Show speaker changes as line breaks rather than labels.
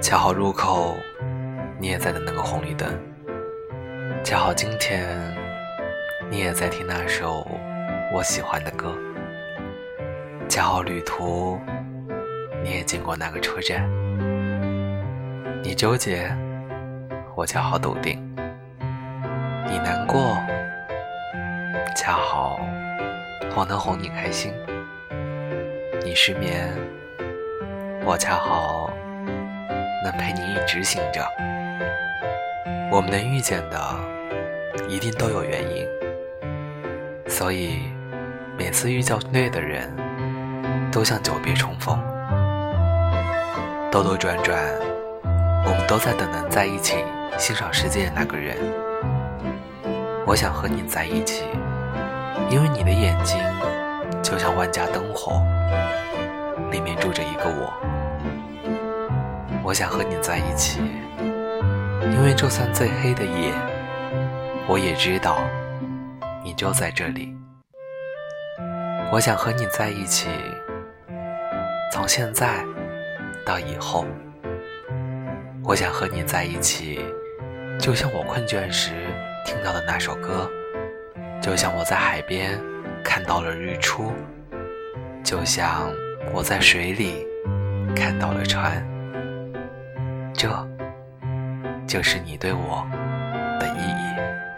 恰好路口，你也在等那个红绿灯。恰好今天，你也在听那首我喜欢的歌。恰好旅途，你也经过那个车站。你纠结，我恰好笃定。你难过，恰好我能哄你开心。你失眠，我恰好。能陪你一直醒着，我们能遇见的，一定都有原因。所以，每次遇到对的人，都像久别重逢。兜兜转转，我们都在等能在一起欣赏世界的那个人。我想和你在一起，因为你的眼睛就像万家灯火，里面住着一个我。我想和你在一起，因为就算最黑的夜，我也知道你就在这里。我想和你在一起，从现在到以后。我想和你在一起，就像我困倦时听到的那首歌，就像我在海边看到了日出，就像我在水里看到了船。这就是你对我的意义。